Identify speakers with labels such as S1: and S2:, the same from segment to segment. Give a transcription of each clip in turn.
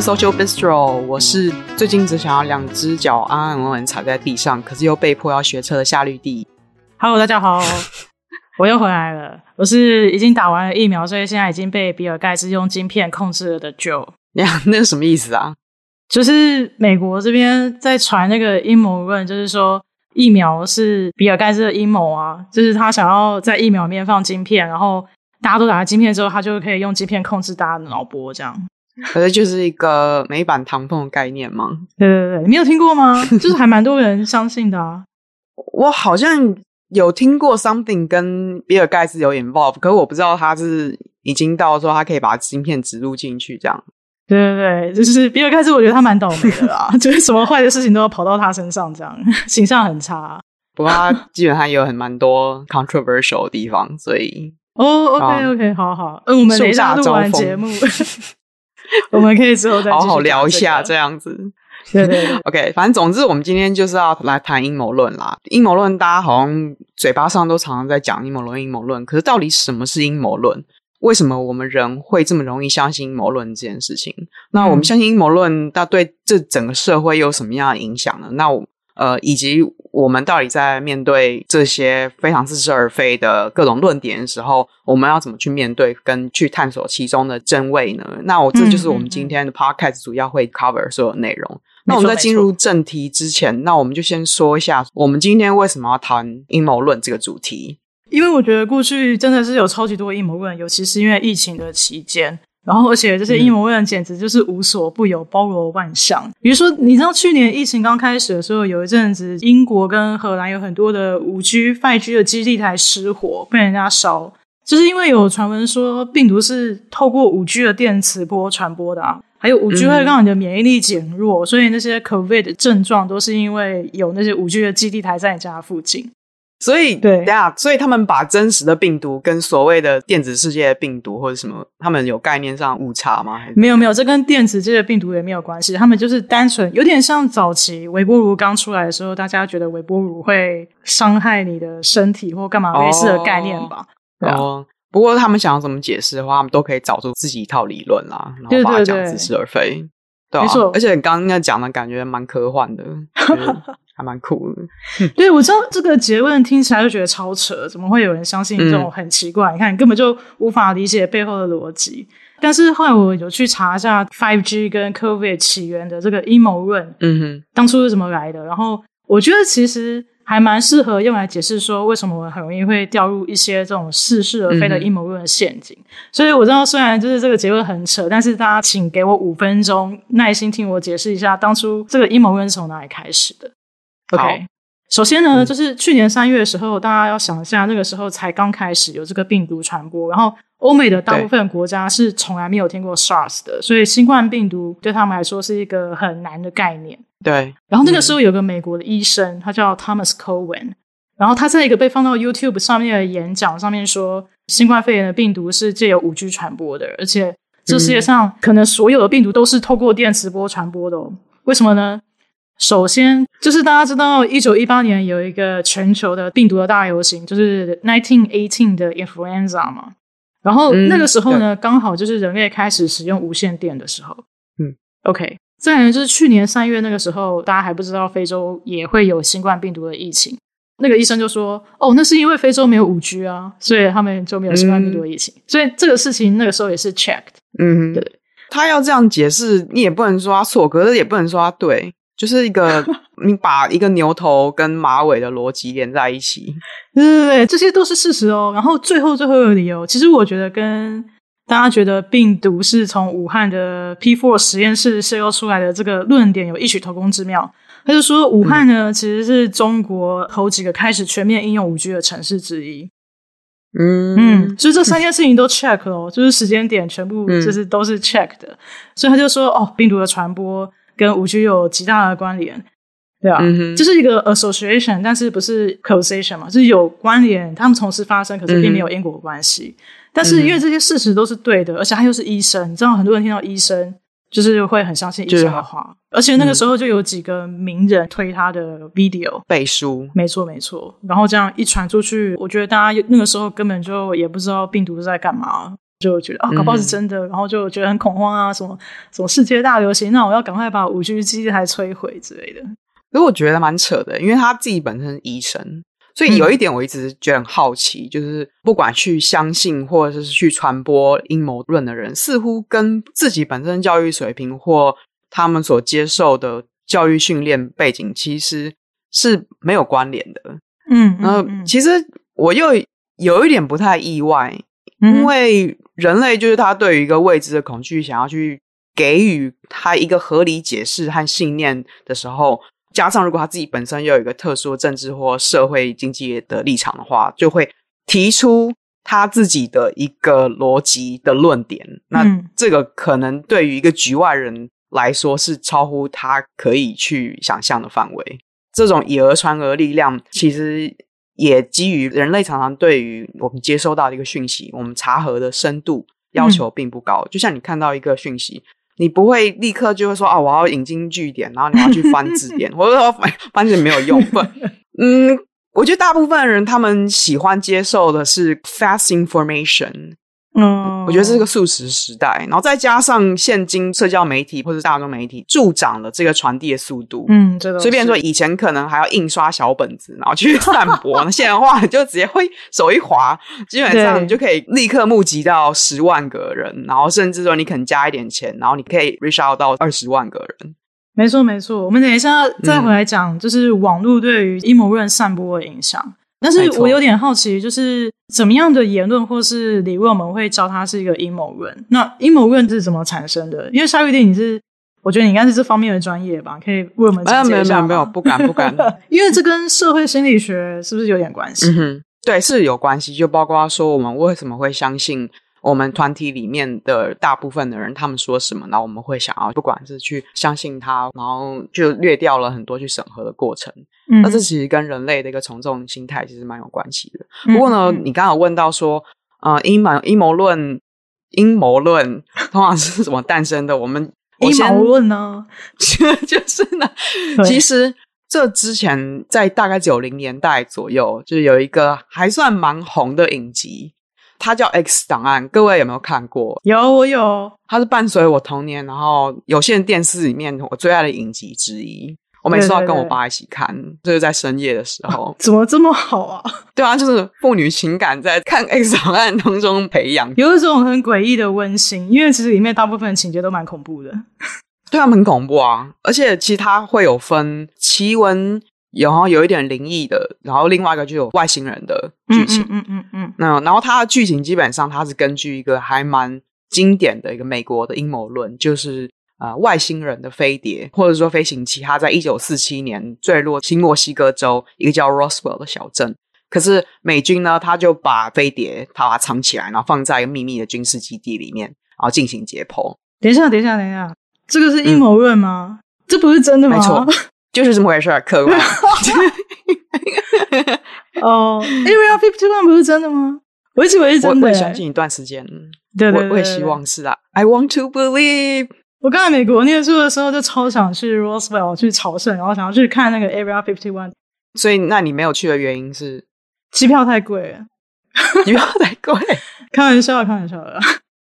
S1: 是 Social Bistro，我是最近只想要两只脚安安稳稳踩在地上，可是又被迫要学车的夏绿蒂。
S2: Hello，大家好，我又回来了。我是已经打完了疫苗，所以现在已经被比尔盖茨用晶片控制了的 Joe。
S1: 呀，那是什么意思啊？
S2: 就是美国这边在传那个阴谋论，就是说疫苗是比尔盖茨的阴谋啊，就是他想要在疫苗里面放晶片，然后大家都打了晶片之后，他就可以用晶片控制大家的脑波，这样。
S1: 可是就是一个美版唐凤的概念吗？
S2: 对对对，你没有听过吗？就是还蛮多人相信的啊。
S1: 我好像有听过 something 跟比尔盖茨有 involve，可是我不知道他是已经到说他可以把芯片植入进去这样。
S2: 对对对，就是比尔盖茨，我觉得他蛮倒霉的啦，就是什么坏的事情都要跑到他身上，这样形象很差。
S1: 不过他基本上也有很蛮多 controversial 的地方，所以
S2: 哦、oh,，OK OK，好好，嗯，我们等一下录完节目，我们可以之后再、这个、
S1: 好好聊一下这样子。
S2: 对对对，
S1: OK，反正总之我们今天就是要来谈阴谋论啦。阴谋论大家好像嘴巴上都常常在讲阴谋论，阴谋论，可是到底什么是阴谋论？为什么我们人会这么容易相信阴谋论这件事情？那我们相信阴谋论，那对这整个社会有什么样的影响呢？那我呃，以及我们到底在面对这些非常似是而非的各种论点的时候，我们要怎么去面对跟去探索其中的真伪呢？那我这就是我们今天的 podcast 主要会 cover 所有内容。那我们在进入正题之前，那我们就先说一下，我们今天为什么要谈阴谋论这个主题。
S2: 因为我觉得过去真的是有超级多阴谋论，尤其是因为疫情的期间，然后而且这些阴谋论简直就是无所不有，包罗万象。比如说，你知道去年疫情刚开始的时候，有一阵子英国跟荷兰有很多的五 G、5G 的基地台失火，被人家烧，就是因为有传闻说病毒是透过五 G 的电磁波传播的啊，还有五 G 会让你的免疫力减弱，所以那些 COVID 的症状都是因为有那些五 G 的基地台在你家附近。
S1: 所以，对呀，所以他们把真实的病毒跟所谓的电子世界的病毒或者什么，他们有概念上误差吗？还是
S2: 没有没有，这跟电子世界的病毒也没有关系。他们就是单纯有点像早期微波炉刚出来的时候，大家觉得微波炉会伤害你的身体或干嘛类似的概念吧？
S1: 哦，啊、哦，不过他们想要怎么解释的话，他们都可以找出自己一套理论啦，然后把它讲似是而非。对对对对啊、没错，而且你刚刚讲的感觉蛮科幻的。就是还蛮酷的，
S2: 对，我知道这个结论听起来就觉得超扯，怎么会有人相信这种很奇怪？嗯、你看，你根本就无法理解背后的逻辑。但是后来我有去查一下 Five G 跟 COVID 起源的这个阴谋论，嗯哼，当初是怎么来的？然后我觉得其实还蛮适合用来解释说为什么我很容易会掉入一些这种似是而非的阴谋论的陷阱。嗯、所以我知道，虽然就是这个结论很扯，但是大家请给我五分钟耐心听我解释一下，当初这个阴谋论是从哪里开始的。OK，首先呢，嗯、就是去年三月的时候，大家要想一下，那个时候才刚开始有这个病毒传播，然后欧美的大部分国家是从来没有听过 SARS 的，所以新冠病毒对他们来说是一个很难的概念。
S1: 对，
S2: 然后那个时候有个美国的医生，他叫 Thomas Cowen，然后他在一个被放到 YouTube 上面的演讲上面说，新冠肺炎的病毒是借由五 G 传播的，而且这世界上可能所有的病毒都是透过电磁波传播的哦。为什么呢？首先，就是大家知道，一九一八年有一个全球的病毒的大流行，就是 nineteen eighteen 的 influenza 嘛。然后那个时候呢，刚、嗯、好就是人类开始使用无线电的时候。嗯，OK。再来就是去年三月那个时候，大家还不知道非洲也会有新冠病毒的疫情。那个医生就说：“哦，那是因为非洲没有五 G 啊，所以他们就没有新冠病毒的疫情。嗯”所以这个事情那个时候也是 checked。嗯，对。
S1: 他要这样解释，你也不能说他错，可是也不能说他对。就是一个 你把一个牛头跟马尾的逻辑连在一起，
S2: 对对对，这些都是事实哦。然后最后最后一个理由，其实我觉得跟大家觉得病毒是从武汉的 P4 实验室泄露出来的这个论点有异曲同工之妙。他就说武汉呢，嗯、其实是中国头几个开始全面应用五 G 的城市之一。嗯嗯，所以这三件事情都 check 了，就是时间点全部就是都是 check 的。嗯、所以他就说哦，病毒的传播。跟五 G 有极大的关联，对啊，这、嗯、是一个 association，但是不是 causation 嘛，就是有关联，他们同时发生，可是并没有因果关系。嗯、但是因为这些事实都是对的，而且他又是医生，你知道很多人听到医生就是会很相信医生的话，而且那个时候就有几个名人推他的 video
S1: 背书，
S2: 没错没错，然后这样一传出去，我觉得大家那个时候根本就也不知道病毒是在干嘛。就觉得啊，搞不好是真的，嗯、然后就觉得很恐慌啊，什么什么世界大流行，那我要赶快把五 G 基地台摧毁之类的。
S1: 所以我觉得蛮扯的，因为他自己本身是医生，所以有一点我一直觉得很好奇，嗯、就是不管去相信或者是去传播阴谋论的人，似乎跟自己本身教育水平或他们所接受的教育训练背景其实是没有关联的。
S2: 嗯，
S1: 然后其实我又有一点不太意外。因为人类就是他对于一个未知的恐惧，想要去给予他一个合理解释和信念的时候，加上如果他自己本身又有一个特殊的政治或社会经济的立场的话，就会提出他自己的一个逻辑的论点。那这个可能对于一个局外人来说是超乎他可以去想象的范围。这种以讹传讹力量，其实。也基于人类常常对于我们接收到的一个讯息，我们查核的深度要求并不高。嗯、就像你看到一个讯息，你不会立刻就会说啊，我要引经据典，然后你要去翻字典，或者说翻翻字典没有用。不，嗯，我觉得大部分人他们喜欢接受的是 fast information。
S2: 嗯，
S1: 我觉得这是个素食时代，然后再加上现今社交媒体或者大众媒体助长了这个传递的速度。
S2: 嗯，这个
S1: 随便说，以前可能还要印刷小本子，然后去散播，那现在的话你就直接会手一滑，基本上 你就可以立刻募集到十万个人，然后甚至说你可能加一点钱，然后你可以 reach out 到二十万个人。
S2: 没错，没错。我们等一下再回来讲，就是网络对于阴谋论散播的影响。但是我有点好奇，就是怎么样的言论或是理论，我们会教他是一个阴谋论？那阴谋论是怎么产生的？因为夏玉帝，你是我觉得你应该是这方面的专业吧？可以为我们讲解一下吗？
S1: 没有没有没有，不敢不敢。
S2: 因为这跟社会心理学是不是有点关系？
S1: 嗯哼，对，是有关系。就包括说，我们为什么会相信？我们团体里面的大部分的人，他们说什么，然后我们会想要，不管是去相信他，然后就略掉了很多去审核的过程。嗯，那这其实跟人类的一个从众心态其实蛮有关系的。不过呢，嗯、你刚刚有问到说，呃，阴谋阴谋论，阴谋论通常是怎么诞生的？我们
S2: 阴谋论呢，
S1: 就是呢，其实这之前在大概九零年代左右，就是有一个还算蛮红的影集。它叫《X 档案》，各位有没有看过？
S2: 有，我有。
S1: 它是伴随我童年，然后有线电视里面我最爱的影集之一。我每次都要跟我爸一起看，对对对，就是在深夜的时候。
S2: 啊，怎么这么好啊？
S1: 对啊，就是父女情感在看《X 档案》当中培养，
S2: 有一种很诡异的温馨。因为其实里面大部分情节都蛮恐怖的。
S1: 对啊，很恐怖啊！而且其实它会有分奇闻。有，然后有一点灵异的，然后另外一个就有外星人的剧情，
S2: 嗯嗯嗯嗯。
S1: 那然后它的剧情基本上它是根据一个还蛮经典的一个美国的阴谋论，就是呃外星人的飞碟或者说飞行器，它在一九四七年坠落新墨西哥州一个叫 Roswell 的小镇，可是美军呢，他就把飞碟他把它藏起来，然后放在一个秘密的军事基地里面，然后进行解剖。
S2: 等一下，等一下，等一下，这个是阴谋论吗？嗯、这不是真的吗？
S1: 没错。就是这么回事儿，客观。
S2: 哦，Area Fifty One 不是真的吗？我一直以为是真的。
S1: 我会相信一段时间，
S2: 对，对，对，对，
S1: 我也希望是啊。I want to believe。
S2: 我刚在美国念书的时候，就超想去 Roswell 去朝圣，然后想要去看那个 Area Fifty One。
S1: 所以，那你没有去的原因是
S2: 机票太贵了。
S1: 机票太贵，
S2: 开玩笑，开玩笑的。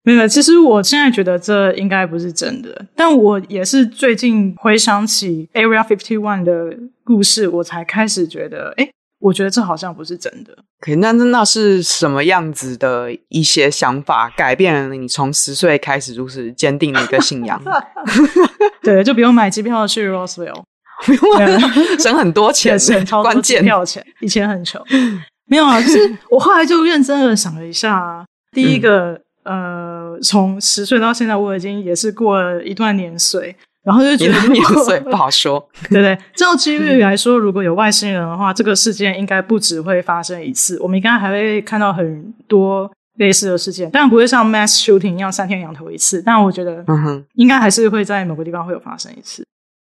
S2: 没有，其实我现在觉得这应该不是真的，但我也是最近回想起 Area Fifty One 的故事，我才开始觉得，哎，我觉得这好像不是真的。
S1: 可那那是什么样子的一些想法改变了你从十岁开始如此坚定的一个信仰？
S2: 对，就不用买机票去 Roswell，
S1: 不用买，省很多钱，
S2: 省超多机票钱，以前很穷。没有啊，就是我后来就认真的想了一下，啊，第一个。嗯呃，从十岁到现在，我已经也是过了一段年岁，然后就觉得
S1: 年岁 不好说，
S2: 对不对？照几率来说，如果有外星人的话，这个事件应该不只会发生一次，我们应该还会看到很多类似的事件，当然不会像 mass shooting 一样三天两头一次，但我觉得，嗯哼，应该还是会在某个地方会有发生一次。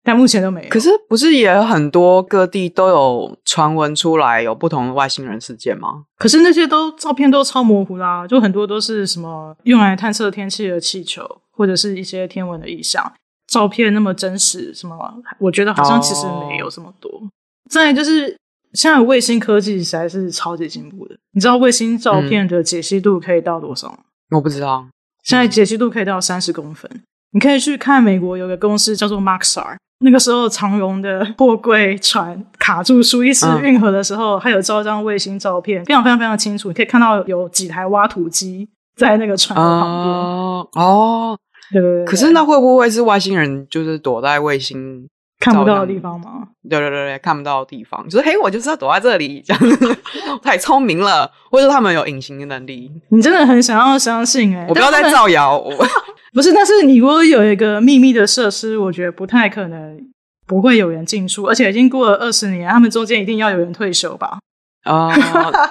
S2: 但目前都没有。
S1: 可是不是也有很多各地都有传闻出来有不同的外星人事件吗？
S2: 可是那些都照片都超模糊啦，就很多都是什么用来探测天气的气球，或者是一些天文的意象。照片那么真实，什么？我觉得好像其实没有这么多。Oh. 再来就是现在卫星科技实在是超级进步的，你知道卫星照片的解析度可以到多少吗？
S1: 我不知道。
S2: 现在解析度可以到三十公分。你可以去看美国有个公司叫做 Maxar，那个时候长荣的货柜船卡住苏伊士运河的时候，还、嗯、有照一张卫星照片，非常非常非常清楚，你可以看到有几台挖土机在那个船的旁边。
S1: 哦，哦对，对，对对。可是那会不会是外星人就是躲在卫星
S2: 看不到的地方吗？
S1: 对对对对，看不到的地方，就是嘿，我就是要躲在这里，这样太聪明了，或者他们有隐形的能力。
S2: 你真的很想要相信哎、欸，
S1: 我不要再造谣。我
S2: 不是，但是你如果有一个秘密的设施，我觉得不太可能不会有人进出，而且已经过了二十年，他们中间一定要有人退休吧？
S1: 啊，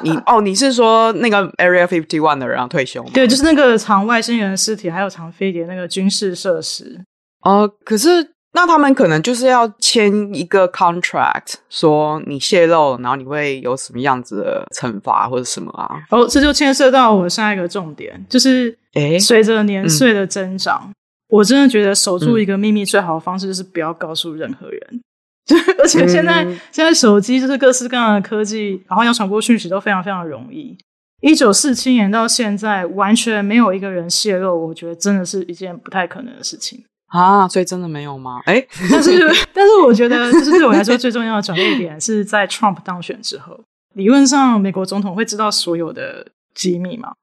S1: 你 哦，你是说那个 Area Fifty One 的人要退休吗？
S2: 对，就是那个藏外星人尸体还有藏飞碟那个军事设施。
S1: 哦、呃，可是那他们可能就是要签一个 contract，说你泄露，然后你会有什么样子的惩罚或者什么啊？
S2: 哦，这就牵涉到我下一个重点，就是。诶，随着年岁的增长，嗯，我真的觉得守住一个秘密最好的方式就是不要告诉任何人。就、嗯、而且现在现在手机就是各式各样的科技，然后要传播讯息都非常非常容易。一九四七年到现在，完全没有一个人泄露，我觉得真的是一件不太可能的事情
S1: 啊！所以真的没有吗？诶，
S2: 但是 但是我觉得，就是对我来说最重要的转捩点是在 Trump 当选之后，理论上美国总统会知道所有的机密吗？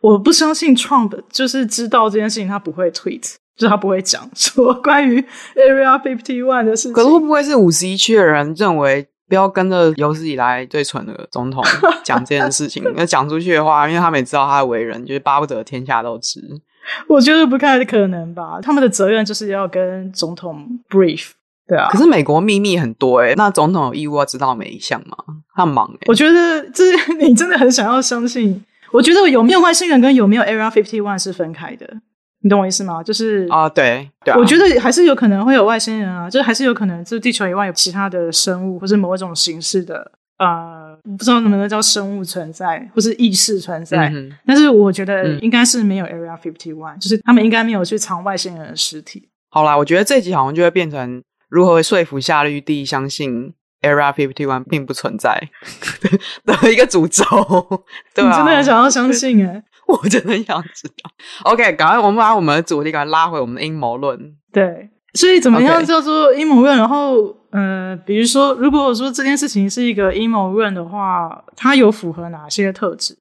S2: 我不相信 Trump 就是知道这件事情，他不会 tweet，就是他不会讲说 关于 Area Fifty One 的事情。
S1: 可是会不会是五十一区的人认为不要跟着有史以来最蠢的总统讲这件事情？那讲出去的话，因为他们也知道他的为人，就是巴不得天下都知。
S2: 我觉得不太可能吧？他们的责任就是要跟总统 brief，对啊。
S1: 可是美国秘密很多诶，那总统有义务要知道每一项吗？他很忙诶。
S2: 我觉得这 你真的很想要相信。我觉得有没有外星人跟有没有 Area Fifty One 是分开的，你懂我意思吗？就是
S1: 啊，对，对啊，
S2: 我觉得还是有可能会有外星人啊，就是还是有可能，就是地球以外有其他的生物，或是某一种形式的，呃，不知道能不能叫生物存在，或是意识存在。嗯、但是我觉得应该是没有 Area Fifty One，嗯，就是他们应该没有去藏外星人的尸体。
S1: 好啦，我觉得这集好像就会变成如何说服夏绿蒂相信。Area Fifty One 并不存在的一个诅咒，对吧？
S2: 你真的很想要相信诶
S1: 我真的想知道。OK，赶快我们把我们的主题赶快拉回我们的阴谋论。
S2: 对，所以怎么样叫做阴谋论？然后，呃，比如说，如果说这件事情是一个阴谋论的话，它有符合哪些特质？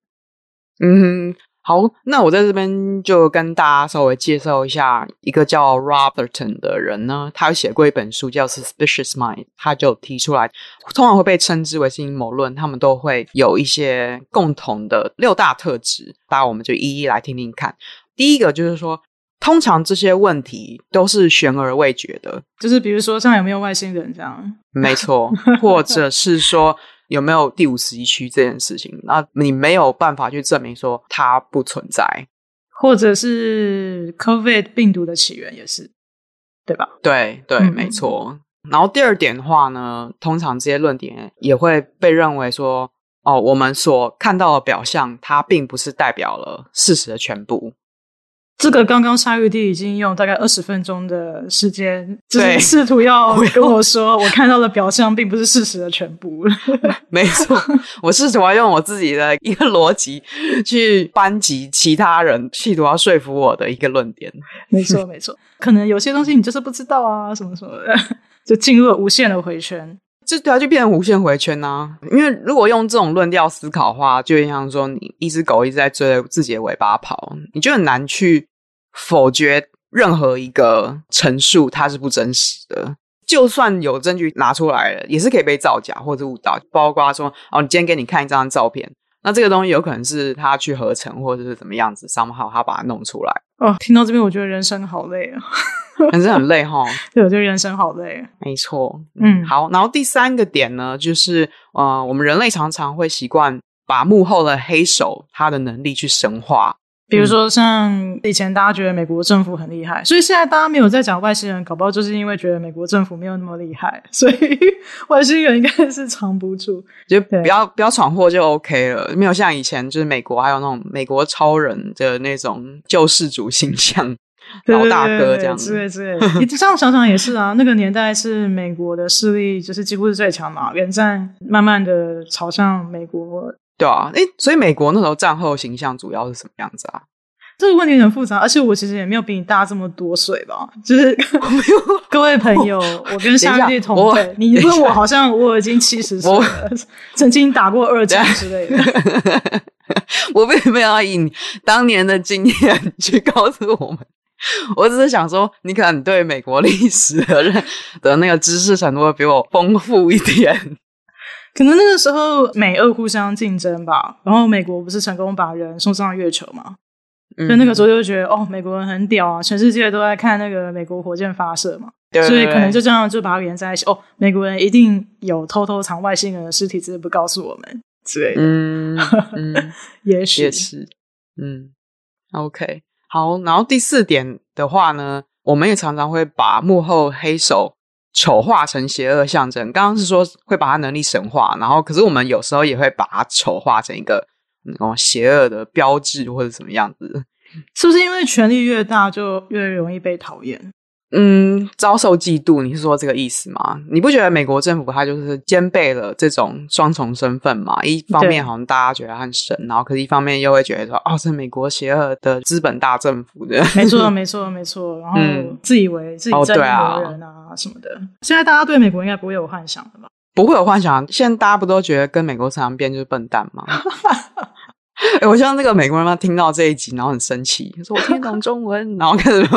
S1: 嗯。好，那我在这边就跟大家稍微介绍一下一个叫 Robertson 的人呢，他有写过一本书叫《Suspicious Mind》，他就提出来，通常会被称之为是阴谋论，他们都会有一些共同的六大特质，大家我们就一一来听听看。第一个就是说，通常这些问题都是悬而未决的，
S2: 就是比如说像有没有外星人这样，
S1: 没错，或者是说。有没有第五十一区这件事情？那你没有办法去证明说它不存在，
S2: 或者是 COVID 病毒的起源也是，对吧？
S1: 对对，嗯、没错。然后第二点的话呢，通常这些论点也会被认为说，哦，我们所看到的表象，它并不是代表了事实的全部。
S2: 这个刚刚沙玉弟已经用大概二十分钟的时间，就是试图要跟我说，我看到的表象并不是事实的全部。
S1: 没错，我试图要用我自己的一个逻辑去班级其他人，企图要说服我的一个论点。
S2: 没错，没错，可能有些东西你就是不知道啊，什么什么的，就进入了无限的回圈。
S1: 这对啊，就变成无限回圈呐、因为如果用这种论调思考的话，就像说你一只狗一直在追着自己的尾巴跑，你就很难去否决任何一个陈述它是不真实的。就算有证据拿出来了，也是可以被造假或者误导。包括说哦，你今天给你看一张照片，那这个东西有可能是他去合成或者是怎么样子，somehow 他把它弄出来。
S2: 哦，听到这边我觉得人生好累啊。
S1: 人生很累哈，
S2: 对，我觉得人生好累。
S1: 没错，嗯，好。然后第三个点呢，就是呃，我们人类常常会习惯把幕后的黑手他的能力去神化。
S2: 比如说，像以前大家觉得美国政府很厉害，所以现在大家没有在讲外星人，搞不好就是因为觉得美国政府没有那么厉害，所以外星人应该是藏不住，
S1: 就不要不要闯祸就 OK 了。没有像以前就是美国还有那种美国超人的那种救世主形象。老大哥这样子，
S2: 对对对，你这样想想也是啊。那个年代是美国的势力，就是几乎是最强嘛。远战慢慢的朝向美国，
S1: 对啊。诶，所以美国那时候战后形象主要是什么样子啊？
S2: 这个问题很复杂，而且我其实也没有比你大这么多岁吧。就是 各位朋友，我，我跟夏绿蒂同辈，你问我好像我已经七十岁了，曾经打过二战之类的。
S1: 我并没有要以你当年的经验去告诉我们，我只是想说，你可能对美国历史的认的那个知识程度会比我丰富一点。
S2: 可能那个时候美俄互相竞争吧，然后美国不是成功把人送上月球嘛？所以那个时候就觉得哦，美国人很屌啊，全世界都在看那个美国火箭发射嘛，对对对，所以可能就这样就把它连在一起。哦，美国人一定有偷偷藏外星人的尸体，只是不告诉我们之类的。嗯，嗯 也许也是。
S1: 嗯，OK，好。然后第四点的话呢，我们也常常会把幕后黑手。丑化成邪恶象征，刚刚是说会把他能力神化，然后可是我们有时候也会把它丑化成一个那种、嗯、邪恶的标志或者什么样子，
S2: 是不是因为权力越大就越容易被讨厌？
S1: 嗯，遭受嫉妒，你是说这个意思吗？你不觉得美国政府它就是兼备了这种双重身份嘛？一方面好像大家觉得很神，然后可是一方面又会觉得说，哦，是美国邪恶的资本大政府的。
S2: 没错，没错，没错。然后自以为自己正义的人啊什么的。嗯、现在大家对美国应该不会有幻想了吧？
S1: 不会有幻想。现在大家不都觉得跟美国常常变就是笨蛋吗？哎，我希望那个美国人嘛听到这一集，然后很生气，说我听懂中文，然后开始。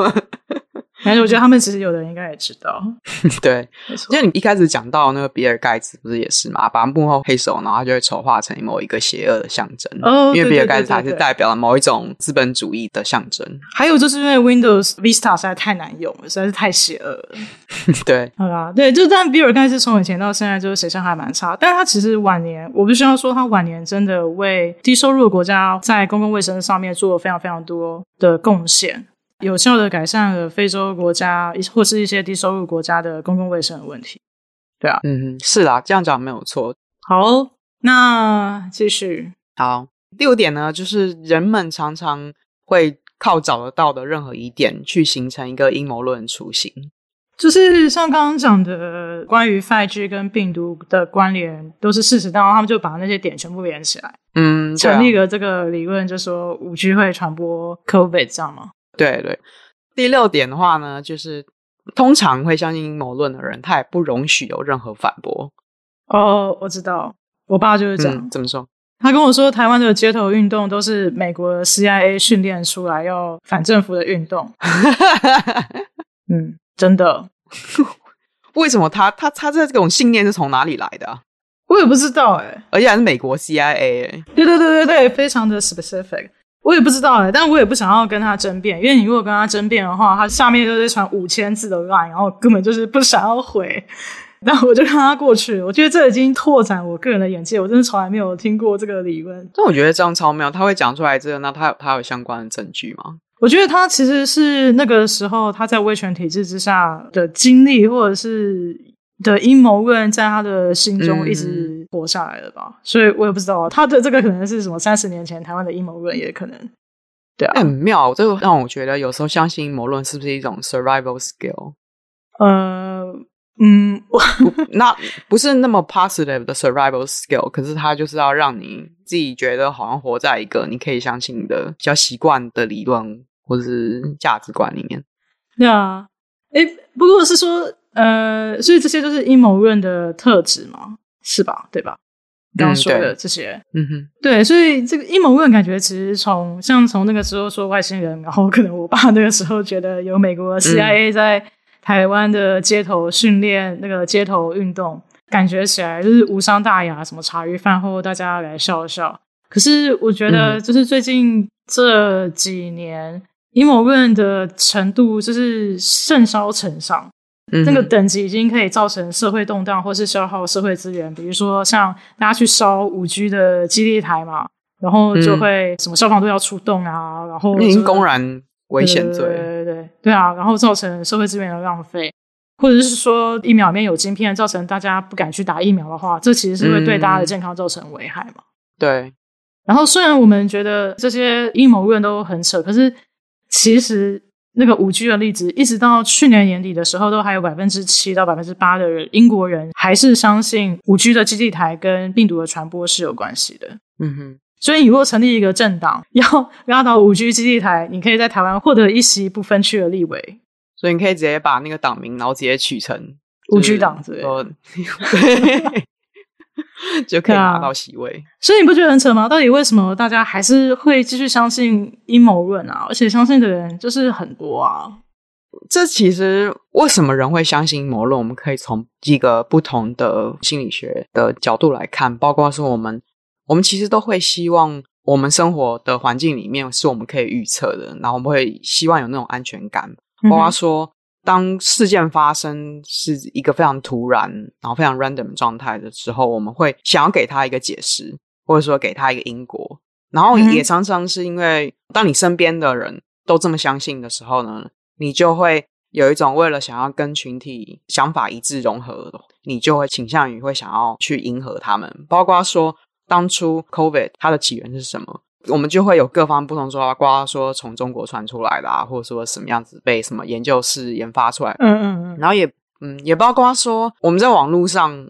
S2: 但是我觉得他们其实有的人应该也知道，
S1: 对，就你一开始讲到那个比尔盖茨不是也是嘛，把幕后黑手，然后他就会丑化成某一个邪恶的象征。哦，因为比尔盖茨他是代表了某一种资本主义的象征。
S2: 还有就是因为 Windows Vista 实在太难用了，实在是太邪恶了。
S1: 对，
S2: 好吧，对，就但比尔盖茨从以前到现在就是形象还蛮差，但是他其实晚年，我必须要说他晚年真的为低收入的国家在公共卫生上面做了非常非常多的贡献。有效的改善了非洲国家或是一些低收入国家的公共卫生的问题，对啊，
S1: 嗯，是啦，这样讲没有错。
S2: 好，那继续。
S1: 好，第五点呢，就是人们常常会靠找得到的任何疑点去形成一个阴谋论雏形，
S2: 就是像刚刚讲的关于 5G 跟病毒的关联都是事实，然后他们就把那些点全部连起来，嗯，成立了这个理论，就说 5G 会传播 COVID，这样吗？
S1: 对对，第六点的话呢，就是通常会相信阴谋论的人，他也不容许有任何反驳。
S2: 哦，我知道，我爸就是这样。
S1: 嗯，怎么说？
S2: 他跟我说，台湾的街头运动都是美国 CIA 训练出来要反政府的运动。嗯，真的？
S1: 为什么他他他这种信念是从哪里来的啊？
S2: 我也不知道哎，
S1: 而且还是美国 CIA 哎。
S2: 对对对对对，非常的 specific。我也不知道哎、欸，但我也不想要跟他争辩，因为你如果跟他争辩的话，他下面就是传五千字的 line，然后根本就是不想要回，然后我就让他过去。我觉得这已经拓展我个人的眼界，我真的从来没有听过这个理论。
S1: 但我觉得这样超妙，他会讲出来这个，那他有他有相关的证据吗？
S2: 我觉得他其实是那个时候他在威权体制之下的经历，或者是。的阴谋论在他的心中一直活下来了吧？嗯、所以我也不知道他的这个可能是什么三十年前台湾的阴谋论也可能，对啊，
S1: 欸、很妙。这个让我觉得有时候相信阴谋论是不是一种 survival skill？
S2: 呃，嗯，我，
S1: 那不是那么 positive 的 survival skill，可是它就是要让你自己觉得好像活在一个你可以相信的比较习惯的理论或者是价值观里面。
S2: 对啊，哎，不过是说。呃，所以这些都是阴谋论的特质嘛，是吧？对吧？刚刚说的这些，
S1: 嗯哼，
S2: 对，所以这个阴谋论感觉其实从像从那个时候说外星人，然后可能我爸那个时候觉得有美国 CIA 在台湾的街头训练那个街头运动，感觉起来就是无伤大雅，什么茶余饭后大家来笑一笑。可是我觉得，就是最近这几年阴谋论的程度就是甚嚣尘上。这、嗯、个等级已经可以造成社会动荡，或是消耗社会资源。比如说，像大家去烧五 G 的基地台嘛，然后就会什么消防队要出动啊，然后
S1: 已经公然危险罪，
S2: 对对对对，对啊，然后造成社会资源的浪费，或者是说疫苗里面有晶片，造成大家不敢去打疫苗的话，这其实是会对大家的健康造成危害嘛。
S1: 对。
S2: 然后虽然我们觉得这些阴谋论都很扯，可是其实。那个五 G 的例子，一直到去年年底的时候，都还有百分之七到百分之八的人，英国人还是相信五 G 的基地台跟病毒的传播是有关系的。
S1: 嗯哼，
S2: 所以你如果成立一个政党，要拉倒五 G 基地台，你可以在台湾获得一席不分区的立委。
S1: 所以你可以直接把那个党名，然后直接取成
S2: 五 G 党，对，
S1: 就可以拿到席位。
S2: 所以你不觉得很扯吗？到底为什么大家还是会继续相信阴谋论啊？而且相信的人就是很多啊。
S1: 这其实为什么人会相信阴谋论？我们可以从几个不同的心理学的角度来看，包括说我们，我们其实都会希望我们生活的环境里面是我们可以预测的，然后我们会希望有那种安全感。包括说，当事件发生是一个非常突然，然后非常 random 状态的时候，我们会想要给他一个解释，或者说给他一个因果。然后也常常是因为，当你身边的人都这么相信的时候呢，你就会有一种为了想要跟群体想法一致融合，你就会倾向于会想要去迎合他们。包括说，当初 COVID 它的起源是什么？我们就会有各方不同说法，包括说从中国传出来的啊，或者说什么样子被什么研究室研发出来。嗯嗯嗯。然后也嗯也包括说我们在网络上，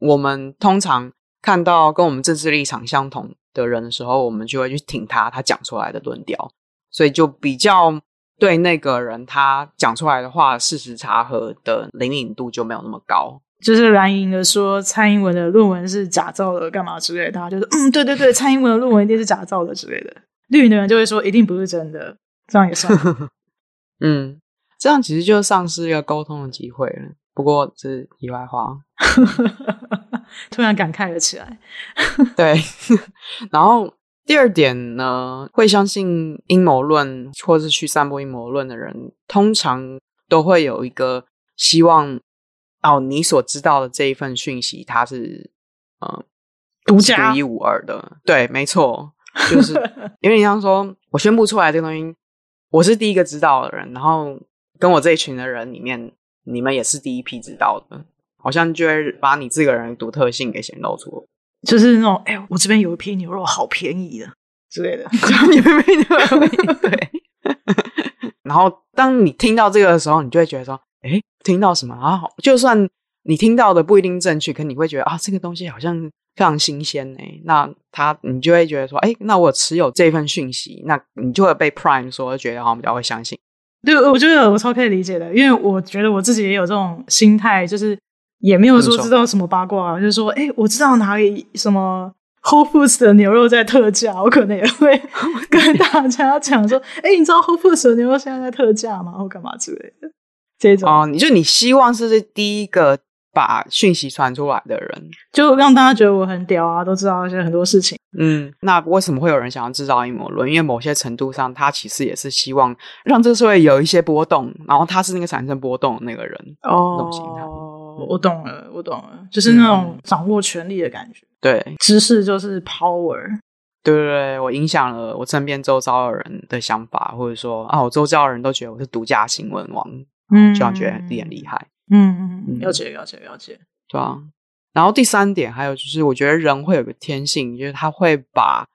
S1: 我们通常看到跟我们政治立场相同的人的时候，我们就会去挺他他讲出来的论调，所以就比较。对那个人，他讲出来的话，事实查核的灵敏度就没有那么高。
S2: 就是蓝营的说蔡英文的论文是假造的，干嘛之类的，大家就是嗯，对对对，蔡英文的论文一定是假造的之类的。绿营的人就会说一定不是真的，这样也算。
S1: 嗯，这样其实就丧失一个沟通的机会了。不过这是题外话，
S2: 突然感慨了起来。
S1: 对，然后。第二点呢，会相信阴谋论或是去散播阴谋论的人，通常都会有一个希望哦，你所知道的这一份讯息，它是嗯
S2: 独家、
S1: 独一无二的。对，没错，就是因为你像说，我宣布出来这个东西，我是第一个知道的人，然后跟我这一群的人里面，你们也是第一批知道的，好像就会把你这个人独特性给显露出来。
S2: 就是那种，哎、欸，我这边有一批牛肉，好便宜的之类的。
S1: 你们没有？对。然后，当你听到这个的时候，你就会觉得说，哎、欸，听到什么啊？就算你听到的不一定正确，可你会觉得啊，这个东西好像非常新鲜哎。那他，你就会觉得说，哎、欸，那我持有这份讯息，那你就会被 Prime 说，觉得好像比较会相信。
S2: 对，我觉得我超可以理解的，因为我觉得我自己也有这种心态，就是。也没有说知道什么八卦，啊，就是说，哎，我知道哪里什么 Whole Foods 的牛肉在特价，我可能也会 跟大家讲说，哎，你知道 Whole Foods 的牛肉现在在特价吗？或干嘛之类的。这种
S1: 哦，你就你希望是第一个把讯息传出来的人，
S2: 就让大家觉得我很屌啊，都知道一些很多事情。
S1: 嗯，那为什么会有人想要制造阴谋论？因为某些程度上，他其实也是希望让这个社会有一些波动，然后他是那个产生波动的那个人哦。
S2: 我懂了，我懂了，就是那种掌握权力的感觉。
S1: 对，
S2: 知识就是 power。
S1: 对对对，我影响了我身边周遭的人的想法，或者说啊，我周遭的人都觉得我是独家新闻王，嗯，就要觉得很厉害。
S2: 嗯嗯，了解了解了解。
S1: 对啊，然后第三点还有就是，我觉得人会有个天性，就是他会把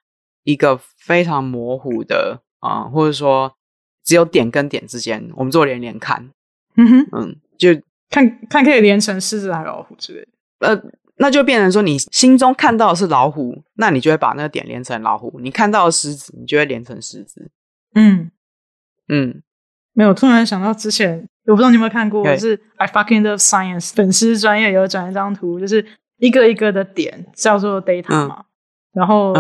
S1: 一个非常模糊的啊、呃，或者说只有点跟点之间，我们做连连看。嗯哼，嗯，就。
S2: 看看可以连成狮子还是老虎之类的，
S1: 呃，那就变成说你心中看到的是老虎，那你就会把那个点连成老虎；你看到的狮子，你就会连成狮子。嗯嗯，
S2: 没有，突然想到之前，我不知道你有没有看过，就是 I fucking love science 粉丝专业有转一张图，就是一个一个的点叫做 data 嘛，嗯、然后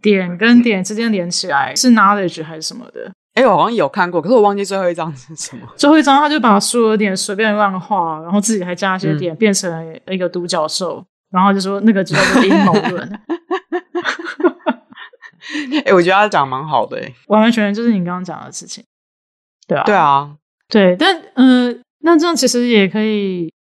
S2: 点跟点之间连起来是 knowledge 还是什么的。
S1: 哎，我好像有看过，可是我忘记最后一张是什么。
S2: 最后一张，他就把所有点随便乱画，然后自己还加一些点，嗯、变成一个独角兽，然后就说那个就叫做阴谋论。
S1: 哎，我觉得他讲蛮好的，哎，
S2: 完完全全就是你刚刚讲的事情。对啊，
S1: 对啊，
S2: 对，但嗯、呃，那这样其实也可以。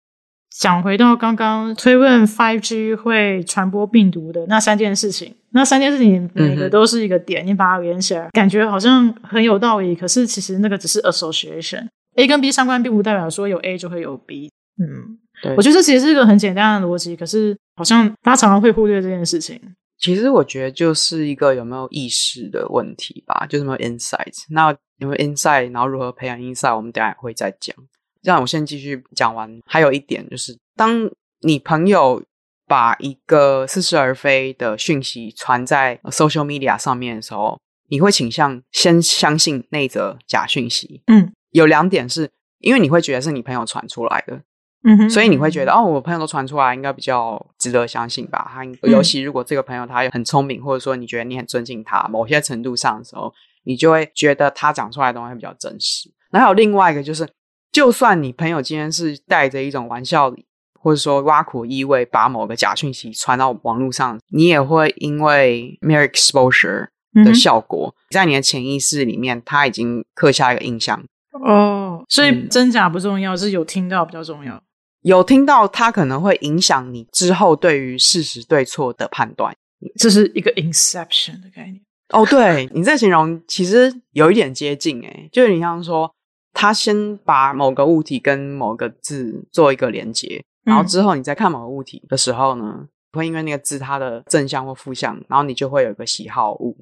S2: 讲回到刚刚推问 5G 会传播病毒的那三件事情，那三件事情每个都是一个点，嗯、你把它连起来，感觉好像很有道理。可是其实那个只是 association，A 跟 B 相关，并不代表说有 A 就会有 B。嗯，对，我觉得这其实是一个很简单的逻辑，可是好像大家常常会忽略这件事情。
S1: 其实我觉得就是一个有没有意识的问题吧，就是没有 insight。那有没有 insight，然后如何培养 insight，我们等下也会再讲。让我先继续讲完。还有一点就是，当你朋友把一个似是而非的讯息传在 social media 上面的时候，你会倾向先相信那则假讯息。
S2: 嗯，
S1: 有两点是因为你会觉得是你朋友传出来的，
S2: 嗯哼，
S1: 所以你会觉得哦，我朋友都传出来，应该比较值得相信吧？他尤其如果这个朋友他很聪明，或者说你觉得你很尊敬他，某些程度上的时候，你就会觉得他讲出来的东西比较真实。然后还有另外一个就是，就算你朋友今天是带着一种玩笑，或者说挖苦意味，把某个假讯息传到网络上，你也会因为 mere exposure 的效果，嗯、在你的潜意识里面，他已经刻下一个印象。
S2: 哦，所以真假不重要，嗯、是有听到比较重要。
S1: 有听到，它可能会影响你之后对于事实对错的判断。
S2: 这是一个 inception 的概念。
S1: 哦，对，你这形容其实有一点接近诶，就是你像说，他先把某个物体跟某个字做一个连接。然后之后你再看某个物体的时候呢，会因为那个字它的正向或负向，然后你就会有一个喜好物。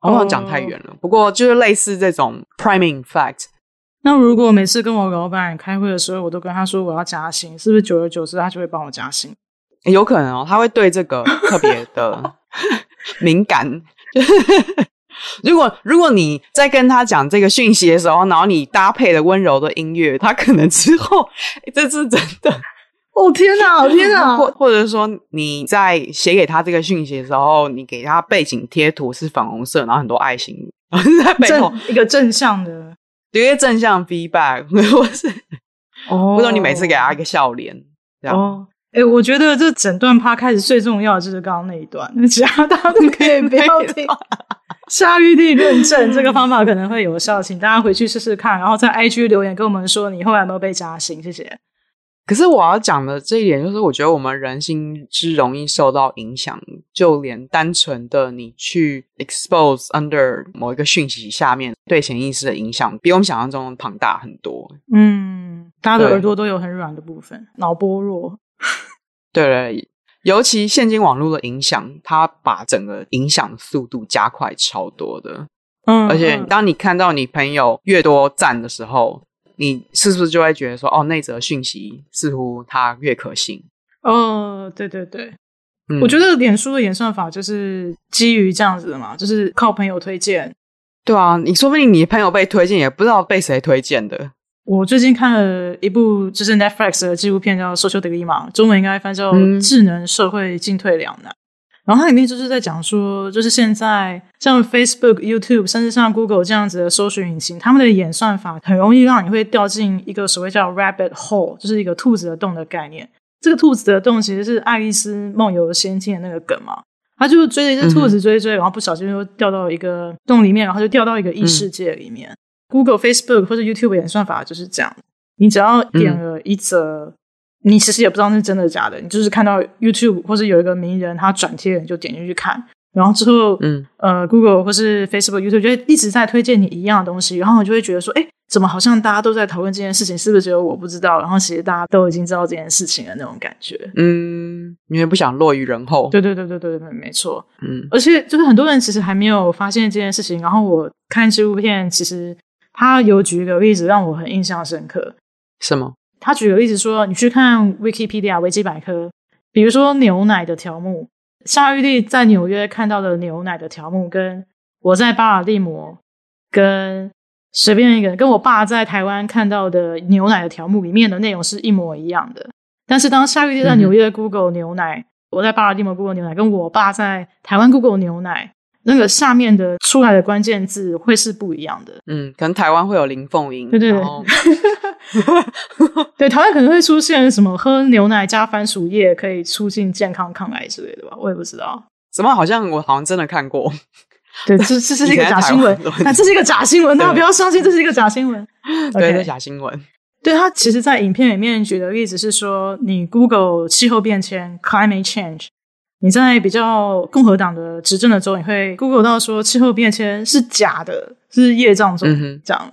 S1: 我好像讲太远了，oh. 不过就是类似这种 priming fact。
S2: 那如果每次跟我老板开会的时候，我都跟他说我要加薪，是不是久而久之他就会帮我加薪？
S1: 有可能哦，他会对这个特别的 敏感。如果如果你在跟他讲这个讯息的时候，然后你搭配了温柔的音乐，他可能之后 这是真的。
S2: 哦天哪，哦天哪！
S1: 或或者说你在写给他这个讯息的时候，你给他背景贴图是粉红色，然后很多爱心，然后在背后
S2: 一个正向的，
S1: 一个正向 feedback，或是哦，或者你每次给他一个笑脸，这样
S2: 哦。哎、欸，我觉得这整段趴开始最重要的就是刚刚那一段，其他大家都可以不要听。夏玉帝认证这个方法可能会有效，请大家回去试试看，然后在 IG 留言跟我们说你后来有没有被加薪，谢谢。
S1: 可是我要讲的这一点，就是我觉得我们人心之容易受到影响，就连单纯的你去 expose under 某一个讯息下面，对潜意识的影响，比我们想象中庞大很多。
S2: 嗯，大家的耳朵都有很软的部分，脑波弱。
S1: 对了，尤其现今网络的影响，它把整个影响速度加快超多的。嗯，而且当你看到你朋友越多赞的时候，你是不是就会觉得说，哦，那则讯息似乎它越可信？
S2: 哦，对对对，嗯、我觉得脸书的演算法就是基于这样子的嘛，就是靠朋友推荐。
S1: 对啊，你说不定你朋友被推荐，也不知道被谁推荐的。
S2: 我最近看了一部就是 Netflix 的纪录片，叫《Social Dilemma》，中文应该翻叫《智能社会进退两难》。嗯然后它里面就是在讲说，就是现在像 Facebook、YouTube，甚至像 Google 这样子的搜寻引擎，他们的演算法很容易让你会掉进一个所谓叫 rabbit hole，就是一个兔子的洞的概念。这个兔子的洞其实是《爱丽丝梦游仙境》的那个梗嘛，他就追着一只兔子追追，然后不小心就掉到一个洞里面，然后就掉到一个异世界里面。嗯、Google、Facebook 或者 YouTube 演算法就是这样，你只要点了一则。你其实也不知道那是真的假的，你就是看到 YouTube 或者有一个名人他转贴，你就点进去看，然后之后，嗯，呃，Google 或是 Facebook、YouTube 就会一直在推荐你一样的东西，然后我就会觉得说，哎，怎么好像大家都在讨论这件事情，是不是只有我不知道？然后其实大家都已经知道这件事情的那种感觉，
S1: 嗯，因为不想落于人后，
S2: 对对对对对对，没错，嗯，而且就是很多人其实还没有发现这件事情，然后我看纪录片，其实他有举一个例子让我很印象深刻，
S1: 什么？
S2: 他举个例子说，你去看 Wikipedia 维基百科，比如说牛奶的条目，夏玉丽在纽约看到的牛奶的条目，跟我在巴尔的摩，跟随便一个，跟我爸在台湾看到的牛奶的条目里面的内容是一模一样的。但是当夏玉丽在纽约 Google 牛奶，嗯、我在巴尔的摩 Google 牛奶，跟我爸在台湾 Google 牛奶。那个下面的出来的关键字会是不一样的，
S1: 嗯，可能台湾会有林凤
S2: 英，对对对，对，台湾可能会出现什么喝牛奶加番薯叶可以促进健康抗癌之类的吧，我也不知道。
S1: 什么好像我好像真的看过？
S2: 对，这 这是一个假新闻，那这是一个假新闻，大家不要相信，这是一个假新闻，
S1: 对，这假新闻。
S2: 对，他其实，在影片里面举的例子是说，你 Google 气候变迁 （climate change）。你在比较共和党的执政的州，你会 Google 到说气候变迁是假的，是业障中讲。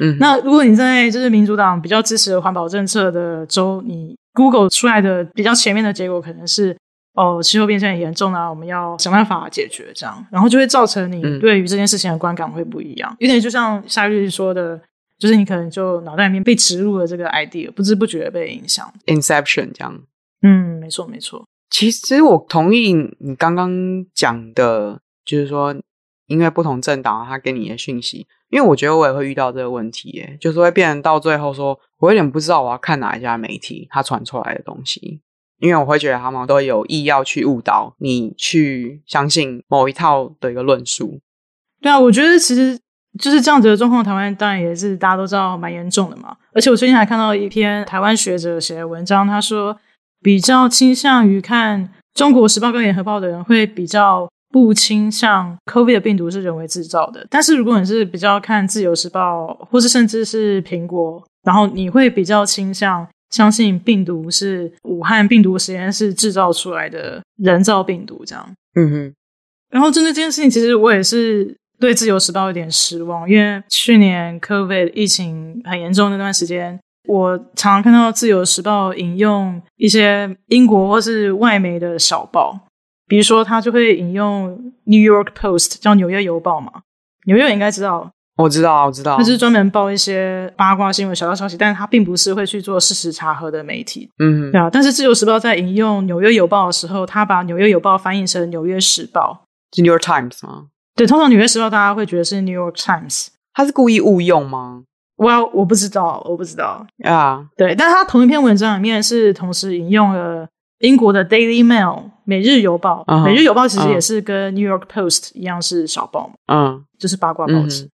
S2: 嗯，那如果你在就是民主党比较支持环保政策的州，你 Google 出来的比较前面的结果可能是哦，气候变迁很严重啊，我们要想办法解决这样，然后就会造成你对于这件事情的观感会不一样。有点就像夏律师说的，就是你可能就脑袋里面被植入了这个 idea，不知不觉被影响。
S1: Inception 这样。
S2: 嗯，没错没错。
S1: 其实我同意你刚刚讲的，就是说，因为不同政党他给你的讯息，因为我觉得我也会遇到这个问题，耶，就是会变成到最后说，我有点不知道我要看哪一家媒体他传出来的东西，因为我会觉得他们都有意要去误导你去相信某一套的一个论述。
S2: 对啊，我觉得其实就是这样子的状况，台湾当然也是大家都知道蛮严重的嘛。而且我最近还看到一篇台湾学者写的文章，他说比较倾向于看《中国时报》跟《联合报》的人会比较不倾向 COVID 的病毒是人为制造的。但是如果你是比较看《自由时报》或是甚至是苹果，然后你会比较倾向相信病毒是武汉病毒实验室制造出来的人造病毒这样。
S1: 嗯哼。
S2: 然后针对这件事情，其实我也是。对《自由时报》有点失望，因为去年 COVID 疫情很严重那段时间，我常常看到《自由时报》引用一些英国或是外媒的小报，比如说他就会引用《New York Post》，叫《纽约邮报》嘛，纽约应该知道，
S1: 我知道，我知道，
S2: 他是专门报一些八卦新闻、小道消息，但是他并不是会去做事实查核的媒体，
S1: 嗯，
S2: 对啊。但是《自由时报》在引用《纽约邮报》的时候，他把《纽约邮报》翻译成《纽约时报》，
S1: 是《New York Times》吗？
S2: 对，通常《纽约时报》大家会觉得是《New York Times》，
S1: 他是故意误用吗？
S2: 我、well, 我不知道，我不知道
S1: 啊。Yeah.
S2: 对，但他同一篇文章里面是同时引用了英国的《Daily Mail》每日邮报，《uh huh. 每日邮报》其实也是跟《New York Post》一样是小报嘛，嗯、uh，huh. 就是八卦报纸。Uh huh.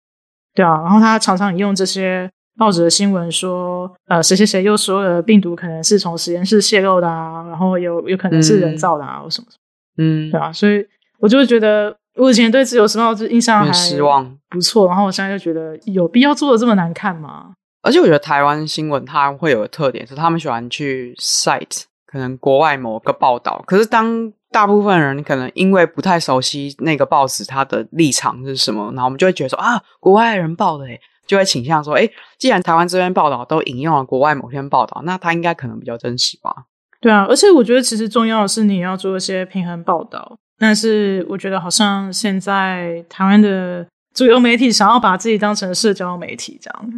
S2: 对啊，然后他常常引用这些报纸的新闻说，呃，谁谁谁又说了病毒可能是从实验室泄露的啊，然后有有可能是人造的啊，或什么什么。嗯、uh，huh. 对啊，所以我就会觉得。我以前对自由时报就印象很失望，不错。然后我现在就觉得有必要做的这么难看吗？
S1: 而且我觉得台湾新闻它会有个特点是，他们喜欢去 cite 可能国外某个报道。可是当大部分人可能因为不太熟悉那个报纸它的立场是什么，然后我们就会觉得说啊，国外人报的诶，就会倾向说，诶，既然台湾这边报道都引用了国外某篇报道，那它应该可能比较真实吧？
S2: 对啊，而且我觉得其实重要的是你要做一些平衡报道。但是我觉得好像现在台湾的主流媒体想要把自己当成社交媒体这样。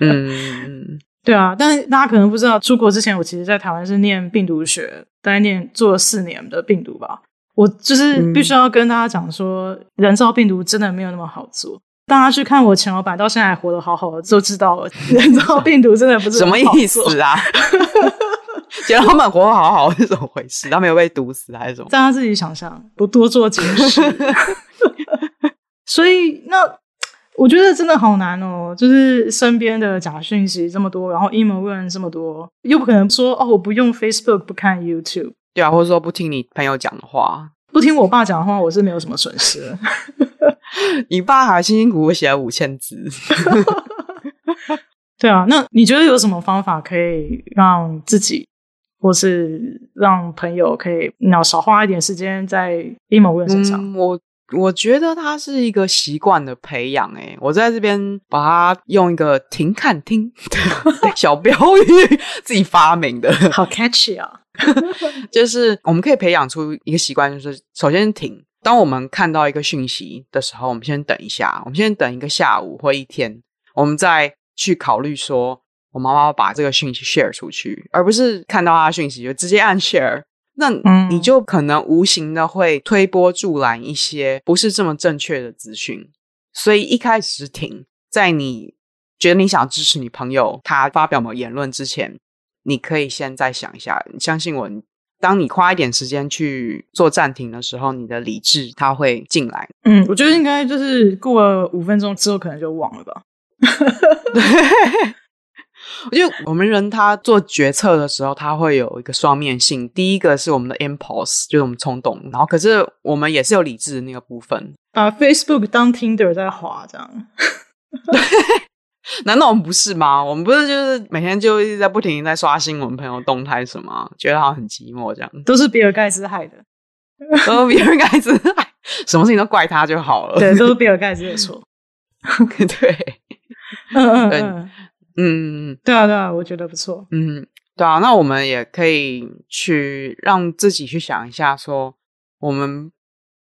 S2: 嗯，对啊。但是大家可能不知道，出国之前我其实在台湾是念病毒学，大概念做了四年的病毒吧。我就是必须要跟大家讲说，嗯、人造病毒真的没有那么好做。大家去看我前老板到现在还活得好好的，就知道了，人造病毒真的不是
S1: 什么意思啊。觉得他们活得好好是怎么回事？他没有被毒死还是什么？
S2: 大家自己想象，不多做解释。所以那我觉得真的好难哦，就是身边的假讯息这么多，然后阴谋论这么多，又不可能说哦，我不用 Facebook，不看 YouTube，
S1: 对啊，或者说不听你朋友讲的话，
S2: 不听我爸讲的话，我是没有什么损失。
S1: 你爸还辛辛苦苦写了五千字。
S2: 对啊，那你觉得有什么方法可以让自己？或是让朋友可以那少花一点时间在阴谋论身上。
S1: 嗯、我我觉得它是一个习惯的培养。诶，我在这边把它用一个“停看听” 小标语自己发明的，
S2: 好 catchy 啊！
S1: 就是我们可以培养出一个习惯，就是首先停。当我们看到一个讯息的时候，我们先等一下，我们先等一个下午或一天，我们再去考虑说。我妈妈把这个讯息 share 出去，而不是看到他的讯息就直接按 share，那你就可能无形的会推波助澜一些不是这么正确的资讯。所以一开始停，在你觉得你想支持你朋友他发表某言论之前，你可以先再想一下。你相信我，当你花一点时间去做暂停的时候，你的理智它会进来。
S2: 嗯，我觉得应该就是过了五分钟之后，可能就忘了吧。
S1: 对。我觉得我们人他做决策的时候，他会有一个双面性。第一个是我们的 impulse，就是我们冲动，然后可是我们也是有理智的那个部分。
S2: 把 Facebook 当 Tinder 在滑，这样？
S1: 难道我们不是吗？我们不是就是每天就一直在不停地在刷新我们朋友动态什么？觉得好像很寂寞这样？
S2: 都是比尔盖茨害的，
S1: 都是比尔盖茨害，什么事情都怪他就好了。
S2: 对，都是 比尔盖茨的错。
S1: 对，
S2: 嗯嗯嗯。
S1: 嗯，
S2: 对啊，对啊，我觉得不错。
S1: 嗯，对啊，那我们也可以去让自己去想一下说，说我们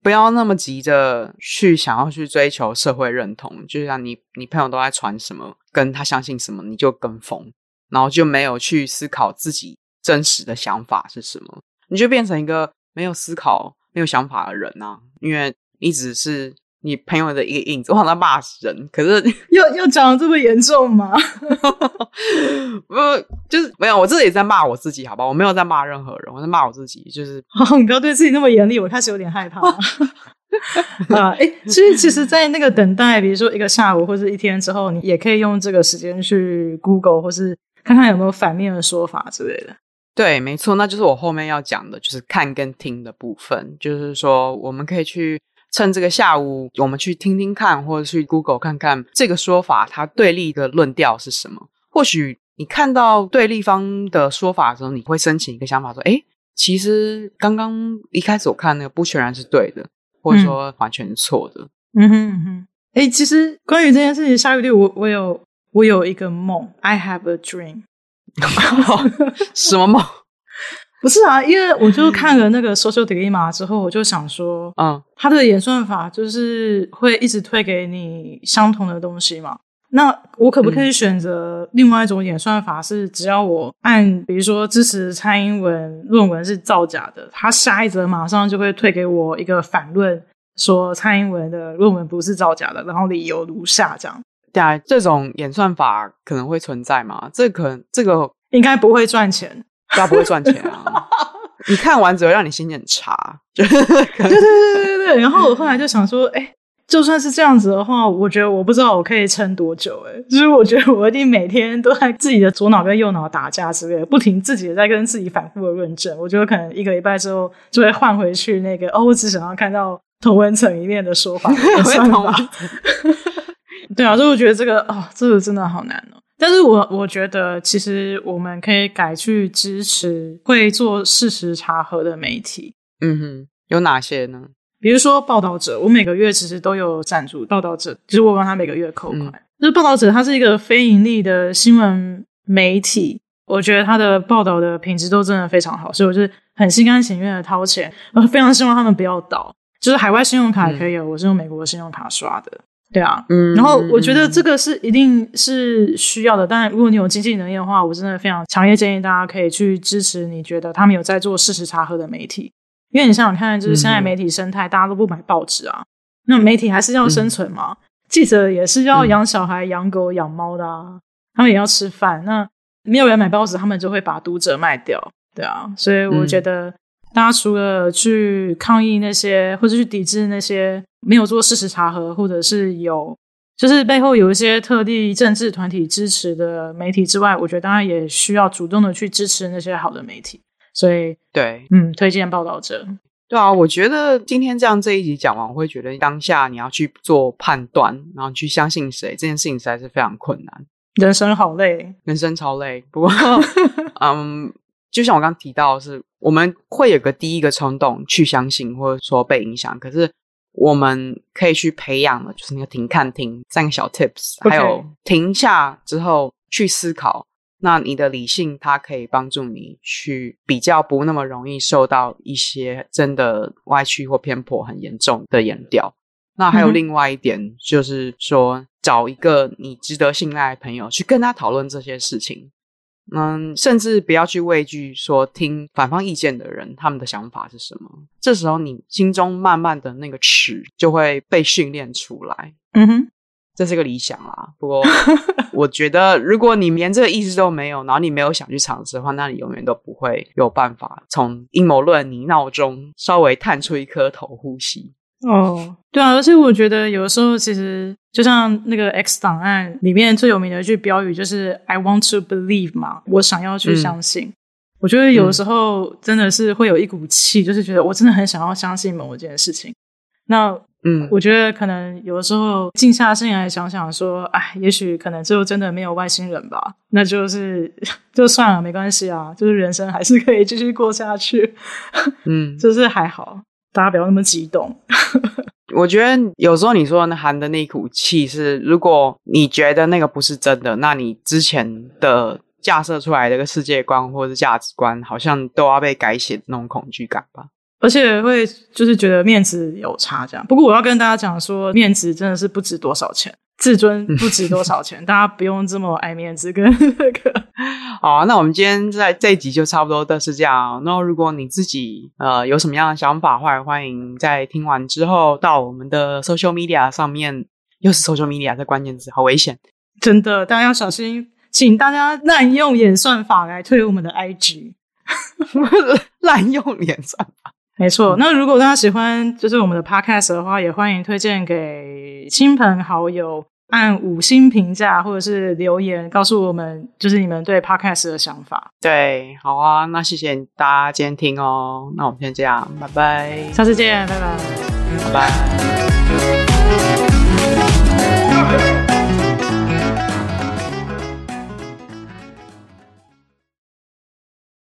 S1: 不要那么急着去想要去追求社会认同，就像你你朋友都在传什么，跟他相信什么，你就跟风，然后就没有去思考自己真实的想法是什么。你就变成一个没有思考、没有想法的人啊，因为你只是。你朋友的一个影子，我好像骂人，可是
S2: 又又讲得这么严重吗？
S1: 不，就是没有，我自己也在骂我自己，好吧？我没有在骂任何人，我在骂我自己，就是、
S2: 哦、你不要对自己那么严厉，我开始有点害怕。啊，哎，所以其实，在那个等待，比如说一个下午或者一天之后，你也可以用这个时间去 Google，或是看看有没有反面的说法之类的。
S1: 对，没错，那就是我后面要讲的，就是看跟听的部分，就是说我们可以去。趁这个下午，我们去听听看，或者去 Google 看看这个说法，它对立的论调是什么？或许你看到对立方的说法的时候，你会升起一个想法，说：“哎，其实刚刚一开始我看那个不全然是对的，或者说完全是错的。”
S2: 嗯哼嗯哼。哎，其实关于这件事情，夏玉丽，我我有我有一个梦，I have a dream。
S1: 什么梦？
S2: 不是啊，因为我就看了那个 Social Dilemma 之后，我就想说，嗯，它的演算法就是会一直推给你相同的东西嘛。那我可不可以选择另外一种演算法？是只要我按，比如说支持蔡英文论文是造假的，它下一则马上就会推给我一个反论，说蔡英文的论文不是造假的，然后理由如下这样。
S1: 对啊，这种演算法可能会存在吗？这可能这个
S2: 应该不会赚钱。
S1: 他不会赚钱啊！你看完只会让你心情很差，就 对
S2: 对对对对对。然后我后来就想说，哎、欸，就算是这样子的话，我觉得我不知道我可以撑多久、欸。哎，就是我觉得我一定每天都在自己的左脑跟右脑打架之类的，不停自己的在跟自己反复的论证。我觉得可能一个礼拜之后就会换回去那个哦，我只想要看到同文层一面的说法，算了吧。对啊，所以我觉得这个哦，这个真的好难哦。但是我我觉得，其实我们可以改去支持会做事实查核的媒体。
S1: 嗯哼，有哪些呢？
S2: 比如说报道者，我每个月其实都有赞助报道者，就是我帮他每个月扣款。嗯、就是报道者，他是一个非盈利的新闻媒体，我觉得他的报道的品质都真的非常好，所以我就是很心甘情愿的掏钱，我非常希望他们不要倒。就是海外信用卡也可以有，嗯、我是用美国的信用卡刷的。对啊，嗯，然后我觉得这个是一定是需要的。但如果你有经济能力的话，我真的非常强烈建议大家可以去支持你觉得他们有在做事实查核的媒体。因为你想想看，就是现在媒体生态，大家都不买报纸啊，那媒体还是要生存嘛，记者也是要养小孩、养狗、养猫的啊，他们也要吃饭。那没有人买报纸，他们就会把读者卖掉。对啊，所以我觉得大家除了去抗议那些，或者去抵制那些。没有做事实查核，或者是有，就是背后有一些特地政治团体支持的媒体之外，我觉得大家也需要主动的去支持那些好的媒体。所以，
S1: 对，
S2: 嗯，推荐报道者。
S1: 对啊，我觉得今天这样这一集讲完，我会觉得当下你要去做判断，然后去相信谁，这件事情实在是非常困难。
S2: 人生好累，
S1: 人生超累。不过，嗯，就像我刚刚提到的是，我们会有个第一个冲动去相信，或者说被影响，可是。我们可以去培养的，就是那个停、看、停三个小 tips，Okay. 还有停下之后去思考。那你的理性，它可以帮助你去比较不那么容易受到一些真的歪曲或偏颇很严重的言调。那还有另外一点，嗯、就是说找一个你值得信赖的朋友去跟他讨论这些事情。嗯，甚至不要去畏惧说听反方意见的人，他们的想法是什么。这时候你心中慢慢的那个尺就会被训练出来。嗯哼，这是个理想啦。不过 我觉得，如果你连这个意识都没有，然后你没有想去尝试的话，那你永远都不会有办法从阴谋论泥淖中稍微探出一颗头呼吸。
S2: 哦，对啊，而且我觉得有的时候其实就像那个 X 档案里面最有名的一句标语就是 "I want to believe" 嘛，我想要去相信。嗯、我觉得有的时候真的是会有一股气，就是觉得我真的很想要相信某一件事情。那嗯，我觉得可能有的时候静下心来想想说，哎，也许可能就真的没有外星人吧，那就是 就算了，没关系啊，就是人生还是可以继续过下去。嗯，就是还好。大家不要那么激动。
S1: 我觉得有时候你说含的那股气是，如果你觉得那个不是真的，那你之前的架设出来的一个世界观或者价值观，好像都要被改写的那种恐惧感吧。
S2: 而且会就是觉得面子有差这样。不过我要跟大家讲说，面子真的是不值多少钱。自尊不值多少钱，大家不用这么爱面子跟 那个。
S1: 好，那我们今天在这一集就差不多都是这样。那如果你自己呃有什么样的想法，或者欢迎在听完之后到我们的 social media 上面，又是 social media 这关键词，好危险，
S2: 真的，大家要小心，请大家滥用演算法来推我们的 IG，
S1: 滥用演算法。
S2: 没错，那如果大家喜欢就是我们的 podcast 的话，也欢迎推荐给亲朋好友，按五星评价或者是留言告诉我们，就是你们对 podcast 的想法。
S1: 对，好啊，那谢谢大家今天听哦，那我们先这样，拜拜，
S2: 下次见，拜拜，
S1: 拜拜。